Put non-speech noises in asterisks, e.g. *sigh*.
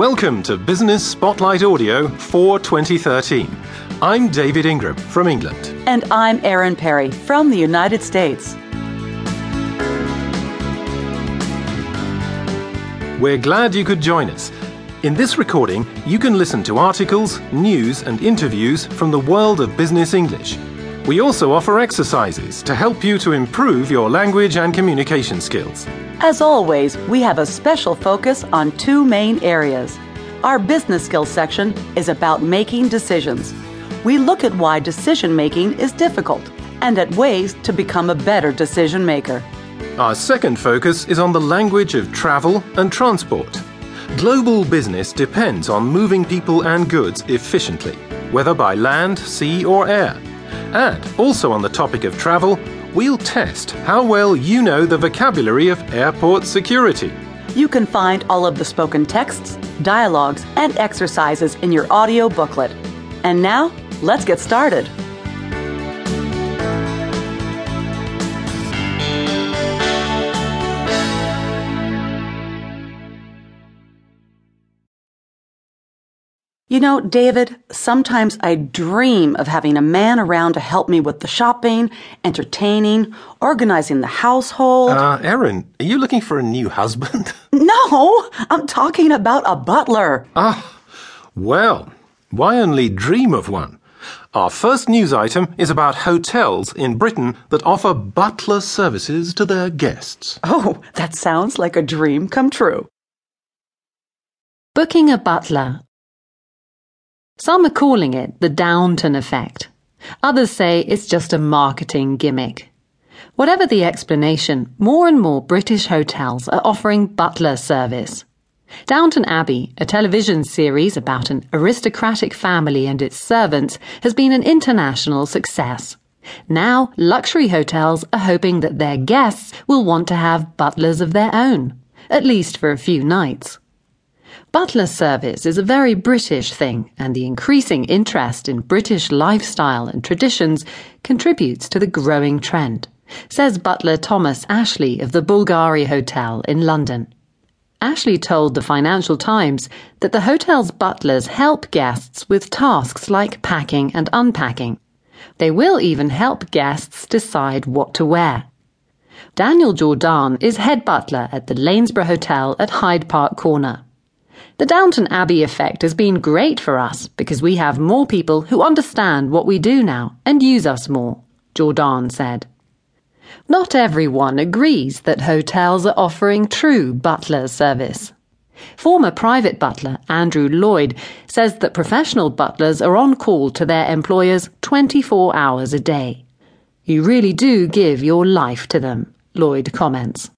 Welcome to Business Spotlight Audio for 2013. I'm David Ingram from England. And I'm Erin Perry from the United States. We're glad you could join us. In this recording, you can listen to articles, news, and interviews from the world of business English. We also offer exercises to help you to improve your language and communication skills. As always, we have a special focus on two main areas. Our business skills section is about making decisions. We look at why decision making is difficult and at ways to become a better decision maker. Our second focus is on the language of travel and transport. Global business depends on moving people and goods efficiently, whether by land, sea, or air. And also on the topic of travel, we'll test how well you know the vocabulary of airport security. You can find all of the spoken texts, dialogues, and exercises in your audio booklet. And now, let's get started. You know, David, sometimes I dream of having a man around to help me with the shopping, entertaining, organizing the household. Uh, Erin, are you looking for a new husband? *laughs* no, I'm talking about a butler. Ah, well, why only dream of one? Our first news item is about hotels in Britain that offer butler services to their guests. Oh, that sounds like a dream come true. Booking a butler some are calling it the Downton effect. Others say it's just a marketing gimmick. Whatever the explanation, more and more British hotels are offering butler service. Downton Abbey, a television series about an aristocratic family and its servants, has been an international success. Now, luxury hotels are hoping that their guests will want to have butlers of their own, at least for a few nights. Butler service is a very British thing, and the increasing interest in British lifestyle and traditions contributes to the growing trend, says butler Thomas Ashley of the Bulgari Hotel in London. Ashley told the Financial Times that the hotel's butlers help guests with tasks like packing and unpacking. They will even help guests decide what to wear. Daniel Jordan is head butler at the Lanesborough Hotel at Hyde Park Corner. The Downton Abbey effect has been great for us because we have more people who understand what we do now and use us more, Jordan said. Not everyone agrees that hotels are offering true butler service. Former private butler Andrew Lloyd says that professional butlers are on call to their employers 24 hours a day. You really do give your life to them, Lloyd comments.